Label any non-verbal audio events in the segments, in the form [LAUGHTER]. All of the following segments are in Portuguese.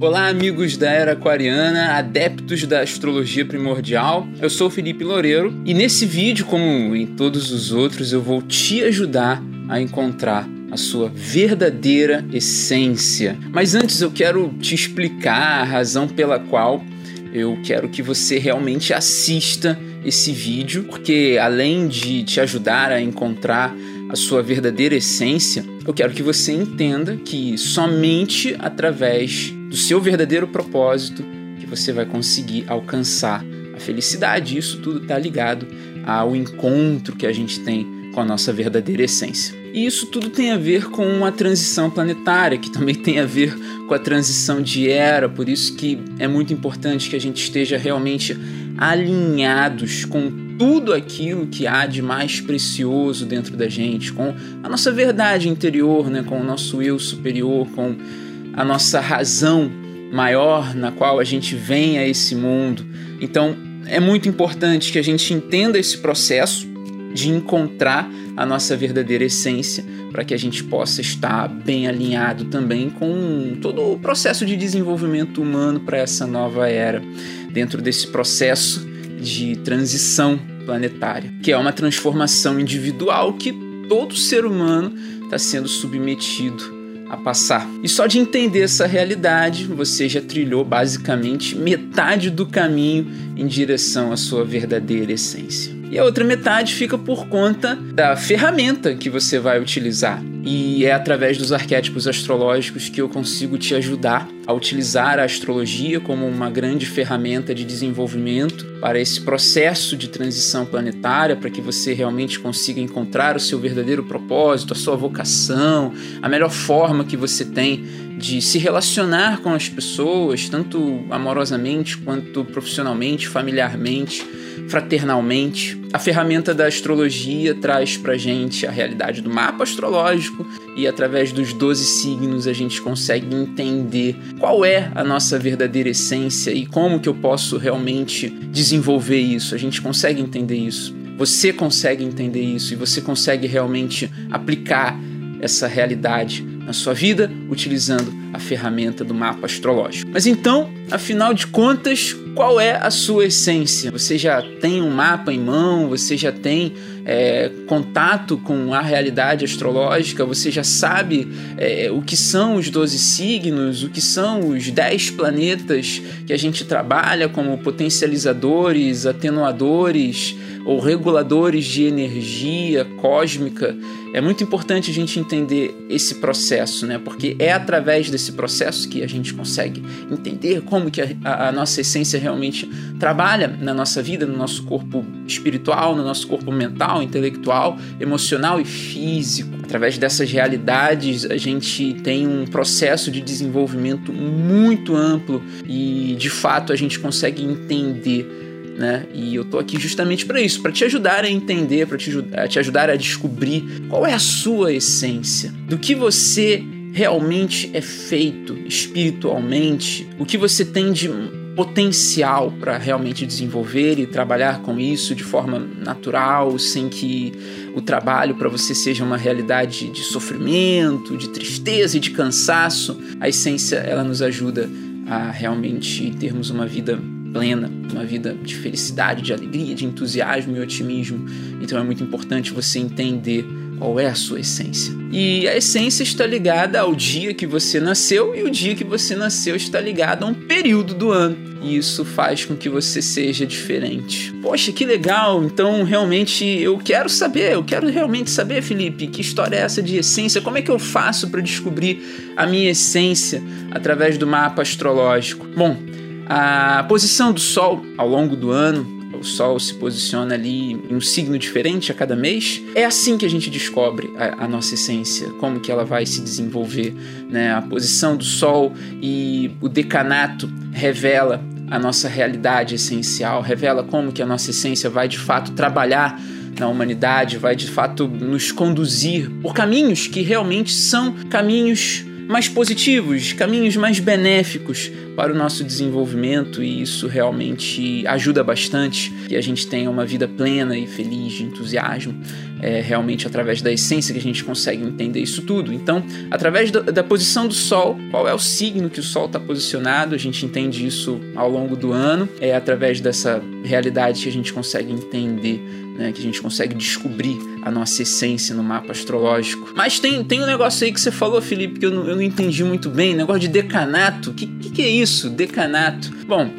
Olá, amigos da Era Aquariana, adeptos da astrologia primordial. Eu sou Felipe Loureiro e nesse vídeo, como em todos os outros, eu vou te ajudar a encontrar a sua verdadeira essência. Mas antes eu quero te explicar a razão pela qual eu quero que você realmente assista esse vídeo, porque além de te ajudar a encontrar a sua verdadeira essência, eu quero que você entenda que somente através do seu verdadeiro propósito que você vai conseguir alcançar a felicidade. Isso tudo está ligado ao encontro que a gente tem com a nossa verdadeira essência. E isso tudo tem a ver com a transição planetária, que também tem a ver com a transição de era, por isso que é muito importante que a gente esteja realmente alinhados com tudo aquilo que há de mais precioso dentro da gente, com a nossa verdade interior, né, com o nosso eu superior, com a nossa razão maior na qual a gente vem a esse mundo. Então, é muito importante que a gente entenda esse processo de encontrar a nossa verdadeira essência, para que a gente possa estar bem alinhado também com todo o processo de desenvolvimento humano para essa nova era, dentro desse processo de transição planetária, que é uma transformação individual que todo ser humano está sendo submetido a passar. E só de entender essa realidade, você já trilhou basicamente metade do caminho em direção à sua verdadeira essência e a outra metade fica por conta da ferramenta que você vai utilizar. E é através dos arquétipos astrológicos que eu consigo te ajudar a utilizar a astrologia como uma grande ferramenta de desenvolvimento para esse processo de transição planetária, para que você realmente consiga encontrar o seu verdadeiro propósito, a sua vocação, a melhor forma que você tem de se relacionar com as pessoas, tanto amorosamente quanto profissionalmente, familiarmente fraternalmente. A ferramenta da astrologia traz pra gente a realidade do mapa astrológico e através dos 12 signos a gente consegue entender qual é a nossa verdadeira essência e como que eu posso realmente desenvolver isso. A gente consegue entender isso. Você consegue entender isso e você consegue realmente aplicar essa realidade na sua vida utilizando a ferramenta do mapa astrológico. Mas então, afinal de contas, qual é a sua essência? Você já tem um mapa em mão? Você já tem é, contato com a realidade astrológica? Você já sabe é, o que são os 12 signos? O que são os 10 planetas que a gente trabalha como potencializadores, atenuadores ou reguladores de energia cósmica? É muito importante a gente entender esse processo, né? Porque é através desse processo que a gente consegue entender como que a, a, a, nossa essência realmente trabalha na nossa vida, no nosso corpo espiritual, no nosso corpo mental, intelectual, emocional e físico. Através dessas realidades, a gente tem um processo de desenvolvimento muito amplo e, de fato, a gente consegue entender né? E eu tô aqui justamente para isso, para te ajudar a entender, para te, te ajudar a descobrir qual é a sua essência, do que você realmente é feito espiritualmente, o que você tem de potencial para realmente desenvolver e trabalhar com isso de forma natural, sem que o trabalho para você seja uma realidade de sofrimento, de tristeza e de cansaço. A essência ela nos ajuda a realmente termos uma vida plena, uma vida de felicidade, de alegria, de entusiasmo e otimismo. Então é muito importante você entender qual é a sua essência. E a essência está ligada ao dia que você nasceu e o dia que você nasceu está ligado a um período do ano. E isso faz com que você seja diferente. Poxa, que legal! Então, realmente, eu quero saber, eu quero realmente saber, Felipe, que história é essa de essência? Como é que eu faço para descobrir a minha essência através do mapa astrológico? Bom, a posição do Sol ao longo do ano, o Sol se posiciona ali em um signo diferente a cada mês. É assim que a gente descobre a, a, nossa essência, como que ela vai se desenvolver. Né? A posição do Sol e o decanato revela a nossa realidade essencial, revela como que a nossa essência vai de fato trabalhar na humanidade, vai de fato nos conduzir por caminhos que realmente são caminhos mais positivos, caminhos mais benéficos para o nosso desenvolvimento e isso realmente ajuda bastante que a gente tenha uma vida plena e feliz de entusiasmo, é, realmente através da essência que a gente consegue entender isso tudo. Então, através da, da posição do Sol, qual é o signo que o Sol está posicionado, a gente entende isso ao longo do ano, é através dessa realidade que a gente consegue entender né, que a gente consegue descobrir a nossa essência no mapa astrológico. Mas tem, tem um negócio aí que você falou, Felipe, que eu não, eu não entendi muito bem, negócio de decanato. O que, que, que, é isso, decanato? Bom,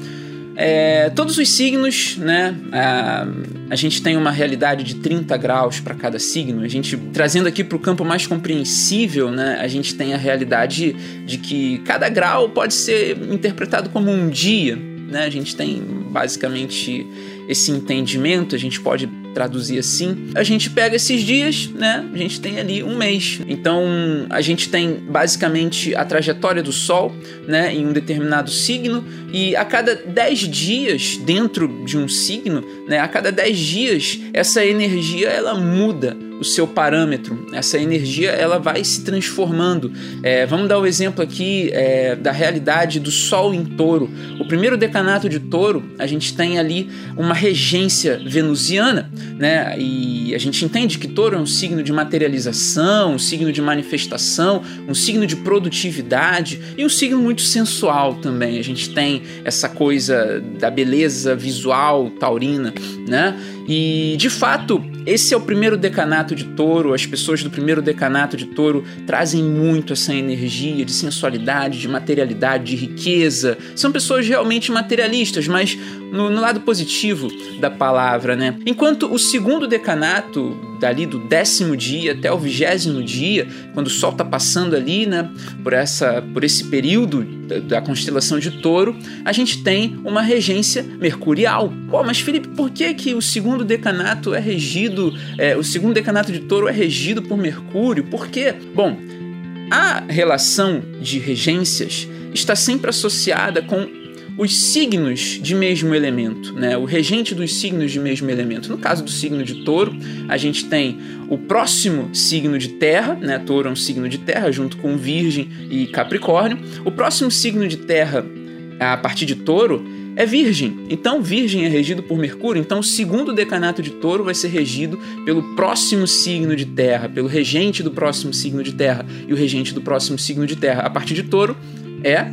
é, todos os signos, né? A, a, gente tem uma realidade de 30 graus para cada signo. A gente, trazendo aqui para o campo mais compreensível, né? A gente tem a realidade de que cada grau pode ser interpretado como um dia, né? A gente tem basicamente esse entendimento, a gente pode traduzir assim. A gente pega esses dias, né? A gente tem ali um mês. Então a gente tem basicamente a trajetória do Sol, né? Em um determinado signo e a cada 10 dias dentro de um signo, né? A cada 10 dias essa energia ela muda o seu parâmetro. Essa energia ela vai se transformando. É, vamos dar o um exemplo aqui é, da realidade do Sol em Touro. O primeiro decanato de Touro, a gente tem ali uma regência venusiana, né? E a gente entende que Touro é um signo de materialização, um signo de manifestação, um signo de produtividade e um signo muito sensual também. A gente tem essa coisa da beleza visual taurina, né? E de fato, esse é o primeiro decanato de touro. As pessoas do primeiro decanato de touro trazem muito essa energia de sensualidade, de materialidade, de riqueza. São pessoas realmente materialistas, mas no, no lado positivo da palavra, né? Enquanto o segundo decanato, dali do décimo dia até o vigésimo dia, quando o Sol está passando ali, né, por, essa, por esse período da, da, constelação de Touro, a gente tem uma regência mercurial. Pô, mas Felipe, por que que o segundo decanato é regido, é, o segundo decanato de Touro é regido por Mercúrio? Por quê? Bom, a relação de regências está sempre associada com os signos de mesmo elemento, né? o regente dos signos de mesmo elemento. No caso do signo de touro, a gente tem o próximo signo de terra, né? touro é um signo de terra, junto com virgem e capricórnio. O próximo signo de terra, a partir de touro, é Virgem. Então, Virgem é regido por Mercúrio. Então, o segundo decanato de Touro vai ser regido pelo próximo signo de Terra, pelo regente do próximo signo de Terra. E o regente do próximo signo de Terra, a partir de Touro, é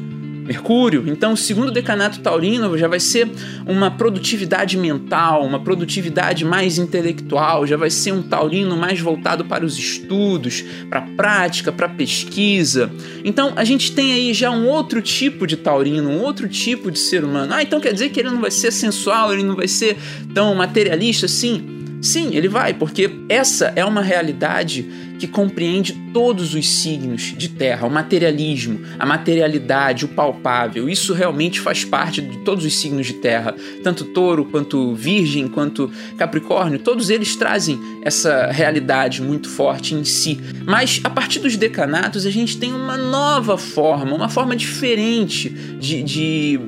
Mercúrio. Então, o segundo decanato taurino já vai ser uma produtividade mental, uma produtividade mais intelectual, já vai ser um taurino mais voltado para os estudos, para a prática, para a pesquisa. Então, a gente tem aí já um outro tipo de taurino, um outro tipo de ser humano. Ah, então quer dizer que ele não vai ser sensual, ele não vai ser tão materialista assim? Sim, ele vai, porque essa é uma realidade que compreende todos os signos de terra, o materialismo, a materialidade, o palpável. Isso realmente faz parte de todos os signos de terra, tanto touro quanto virgem, quanto capricórnio, todos eles trazem essa realidade muito forte em si. Mas a partir dos decanatos a gente tem uma nova forma, uma forma diferente de, de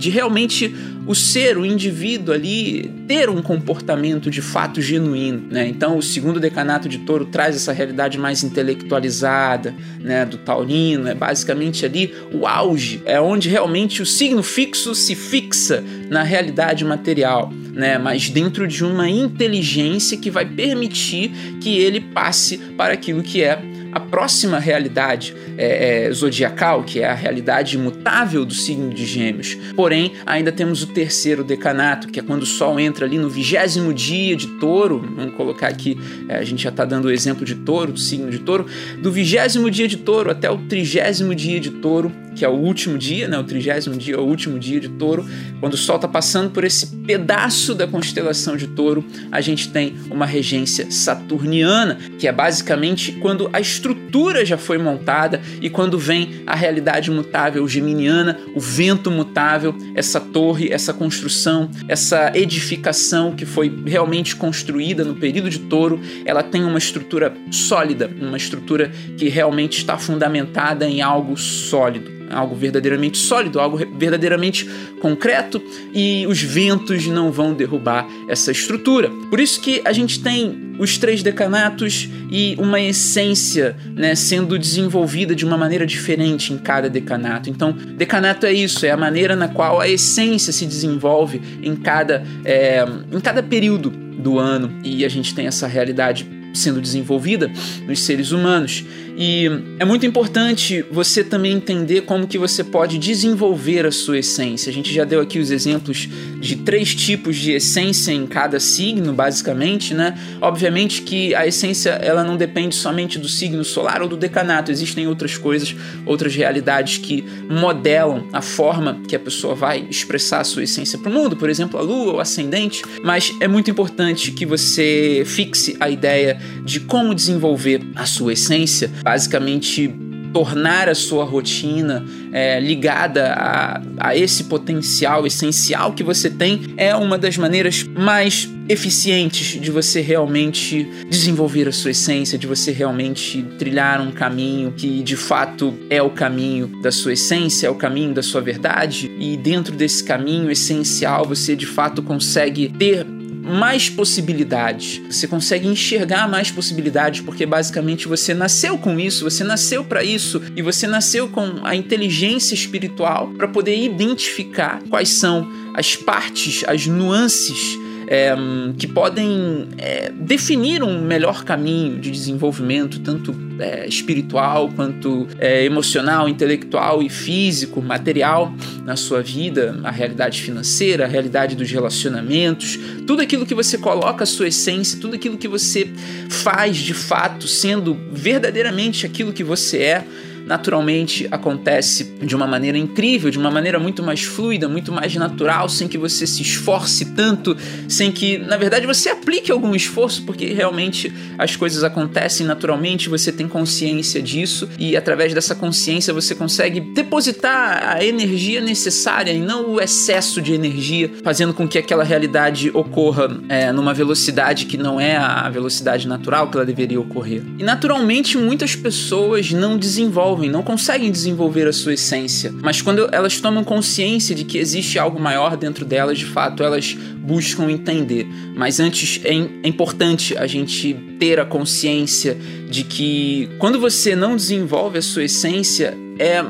de realmente o ser, o indivíduo ali, ter um comportamento de fato genuíno. Né? Então, o segundo decanato de touro traz essa realidade mais intelectualizada né, do taurino, é basicamente ali o auge, é onde realmente o signo fixo se fixa na realidade material. Né, mas dentro de uma inteligência que vai permitir que ele passe para aquilo que é a próxima realidade é, é, zodiacal, que é a realidade imutável do signo de Gêmeos. Porém, ainda temos o terceiro decanato, que é quando o Sol entra ali no vigésimo dia de Touro. Vamos colocar aqui, é, a gente já está dando o exemplo de Touro, do signo de Touro, do vigésimo dia de Touro até o trigésimo dia de Touro que é o último dia, né, o trigésimo dia, o último dia de touro, quando o Sol está passando por esse pedaço da constelação de touro, a gente tem uma regência saturniana, que é basicamente quando a estrutura já foi montada e quando vem a realidade mutável geminiana, o vento mutável, essa torre, essa construção, essa edificação que foi realmente construída no período de touro, ela tem uma estrutura sólida, uma estrutura que realmente está fundamentada em algo sólido algo verdadeiramente sólido, algo verdadeiramente concreto, e os ventos não vão derrubar essa estrutura. Por isso que a gente tem os três decanatos e uma essência né, sendo desenvolvida de uma maneira diferente em cada decanato. Então, decanato é isso, é a maneira na qual a essência se desenvolve em cada, é, em cada período do ano e a gente tem essa realidade sendo desenvolvida nos seres humanos. E é muito importante você também entender como que você pode desenvolver a sua essência. A gente já deu aqui os exemplos de três tipos de essência em cada signo, basicamente, né? Obviamente que a essência ela não depende somente do signo solar ou do decanato. Existem outras coisas, outras realidades que modelam a forma que a pessoa vai expressar a sua essência para o mundo, por exemplo, a lua, o ascendente. Mas é muito importante que você fixe a ideia de como desenvolver a sua essência, basicamente tornar a sua rotina é, ligada a, a esse potencial essencial que você tem é uma das maneiras mais eficientes de você realmente desenvolver a sua essência, de você realmente trilhar um caminho que de fato é o caminho da sua essência, é o caminho da sua verdade, e dentro desse caminho essencial você de fato consegue ter mais possibilidades. Você consegue enxergar mais possibilidades porque basicamente você nasceu com isso, você nasceu para isso e você nasceu com a inteligência espiritual para poder identificar quais são as partes, as nuances é, que podem é, definir um melhor caminho de desenvolvimento, tanto é, espiritual quanto é, emocional, intelectual e físico, material na sua vida, a realidade financeira, a realidade dos relacionamentos, tudo aquilo que você coloca a sua essência, tudo aquilo que você faz de fato, sendo verdadeiramente aquilo que você é naturalmente acontece de uma maneira incrível, de uma maneira muito mais fluida, muito mais natural, sem que você se esforce tanto, sem que, na verdade, você aplique algum esforço, porque realmente as coisas acontecem naturalmente, você tem consciência disso e através dessa consciência você consegue depositar a energia necessária e não o excesso de energia, fazendo com que aquela realidade ocorra é, numa velocidade que não é a velocidade natural que ela deveria ocorrer. E naturalmente muitas pessoas não desenvolvem desenvolvem, não conseguem desenvolver a sua essência. Mas quando elas tomam consciência de que existe algo maior dentro delas, de fato elas buscam entender. Mas antes é, é importante a gente ter a consciência de que quando você não desenvolve a sua essência, é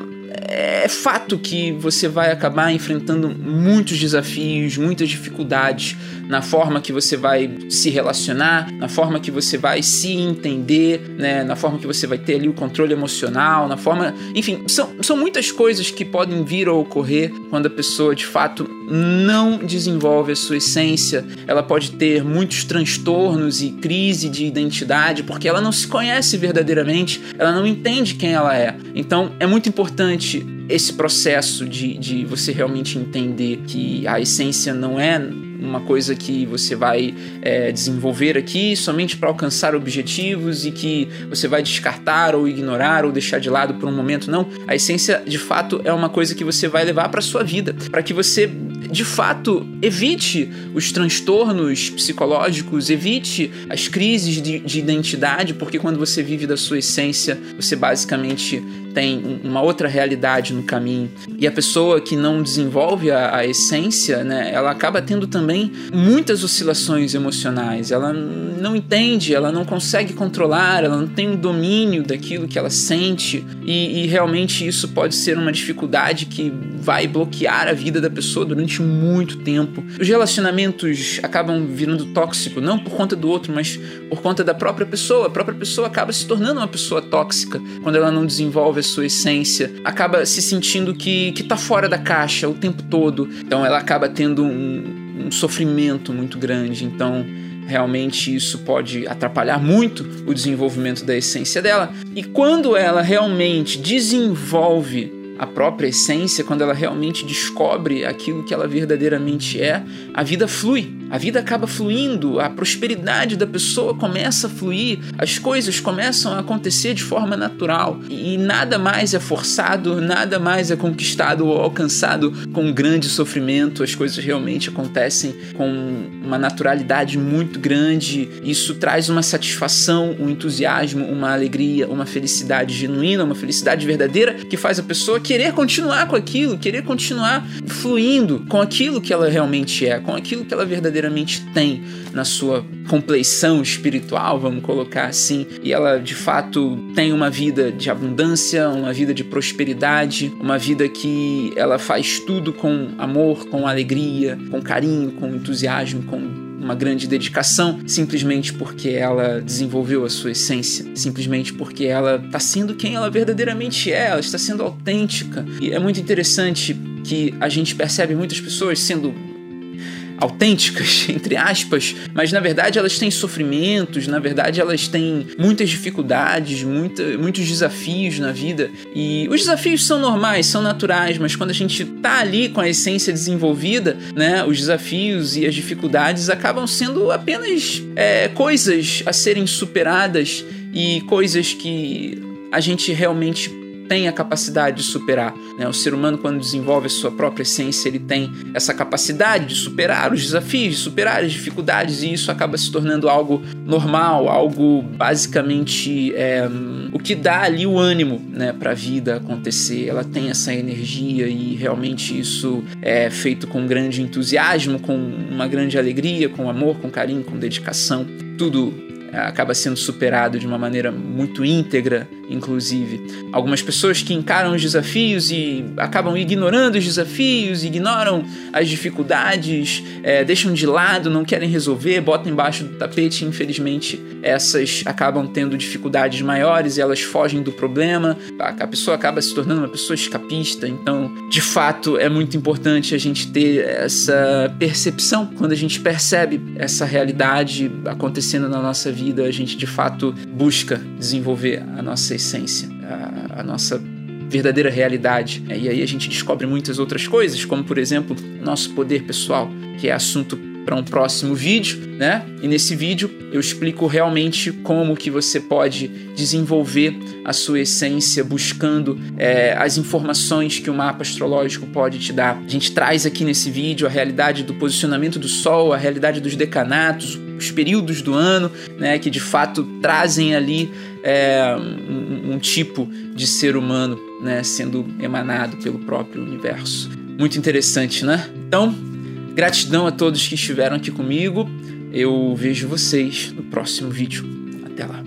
é fato que você vai acabar enfrentando muitos desafios, muitas dificuldades na forma que você vai se relacionar, na forma que você vai se entender, né, na forma que você vai ter ali o controle emocional, na forma. Enfim, são, são muitas coisas que podem vir a ocorrer quando a pessoa de fato não desenvolve a sua essência. Ela pode ter muitos transtornos e crise de identidade porque ela não se conhece verdadeiramente, ela não entende quem ela é. Então é muito importante esse processo de, de você realmente entender que a essência não é uma coisa que você vai é, desenvolver aqui somente para alcançar objetivos e que você vai descartar ou ignorar ou deixar de lado por um momento. Não, a essência de fato é uma coisa que você vai levar para sua vida, para que você de fato evite os transtornos psicológicos, evite as crises de, de identidade, porque quando você vive da sua essência, você basicamente tem uma outra realidade no caminho. E a pessoa que não desenvolve a, a, essência, né, ela acaba tendo também muitas oscilações emocionais. Ela não entende, ela não consegue controlar, ela não tem um domínio daquilo que ela sente. E, e realmente isso pode ser uma dificuldade que vai bloquear a vida da pessoa durante muito tempo. Os relacionamentos acabam virando tóxicos, não por conta do outro, mas por conta da própria pessoa. A própria pessoa acaba se tornando uma pessoa tóxica quando ela não desenvolve sua essência, acaba se sentindo que, que tá fora da caixa o tempo todo. Então ela acaba tendo um, um sofrimento muito grande. Então realmente isso pode atrapalhar muito o desenvolvimento da essência dela. E quando ela realmente desenvolve a própria essência, quando ela realmente descobre aquilo que ela verdadeiramente é, a vida flui. A vida acaba fluindo, a prosperidade da pessoa começa a fluir, as coisas começam a acontecer de forma natural e nada mais é forçado, nada mais é conquistado ou alcançado com grande sofrimento. As coisas realmente acontecem com uma naturalidade muito grande. Isso traz uma satisfação, um entusiasmo, uma alegria, uma felicidade genuína, uma felicidade verdadeira que faz a pessoa que querer continuar com aquilo, querer continuar fluindo com aquilo que ela realmente é, com aquilo que ela verdadeiramente tem na sua compleição espiritual, vamos colocar assim, e ela de fato tem uma vida de abundância, uma vida de prosperidade, uma vida que ela faz tudo com amor, com alegria, com carinho, com entusiasmo, com uma grande dedicação, simplesmente porque ela desenvolveu a sua essência, simplesmente porque ela está sendo quem ela verdadeiramente é, ela está sendo autêntica. E é muito interessante que a gente percebe muitas pessoas sendo autênticas, [LAUGHS] entre aspas, mas na verdade elas têm sofrimentos, na verdade elas têm muitas dificuldades, muita, muitos desafios na vida. E os desafios são normais, são naturais, mas quando a gente tá ali com a essência desenvolvida, né, os desafios e as dificuldades acabam sendo apenas é, coisas a serem superadas e coisas que a gente realmente tem a capacidade de superar. Né? O ser humano, quando desenvolve a sua própria essência, ele tem essa capacidade de superar os desafios, de superar as dificuldades, e isso acaba se tornando algo normal, algo basicamente é, o que dá ali o ânimo né, para a vida acontecer. Ela tem essa energia e realmente isso é feito com grande entusiasmo, com uma grande alegria, com amor, com carinho, com dedicação. Tudo acaba sendo superado de uma maneira muito íntegra, inclusive. Algumas pessoas que encaram os desafios e acabam ignorando os desafios, ignoram as dificuldades, é, deixam de lado, não querem resolver, botam embaixo do tapete. Infelizmente, essas acabam tendo dificuldades maiores e elas fogem do problema. A pessoa acaba se tornando uma pessoa escapista. Então, de fato, é muito importante a gente ter essa percepção quando a gente percebe essa realidade acontecendo na nossa vida a gente de fato busca desenvolver a nossa essência, a, a nossa verdadeira realidade. E aí a gente descobre muitas outras coisas, como por exemplo, nosso poder pessoal, que é assunto para um próximo vídeo, né? E nesse vídeo eu explico realmente como que você pode desenvolver a sua essência buscando é, as informações que o mapa astrológico pode te dar. A gente traz aqui nesse vídeo a realidade do posicionamento do Sol, a realidade dos decanatos, os períodos do ano, né? Que de fato trazem ali é, um, um tipo de ser humano, né? Sendo emanado pelo próprio universo. Muito interessante, né? Então, Gratidão a todos que estiveram aqui comigo. Eu vejo vocês no próximo vídeo. Até lá.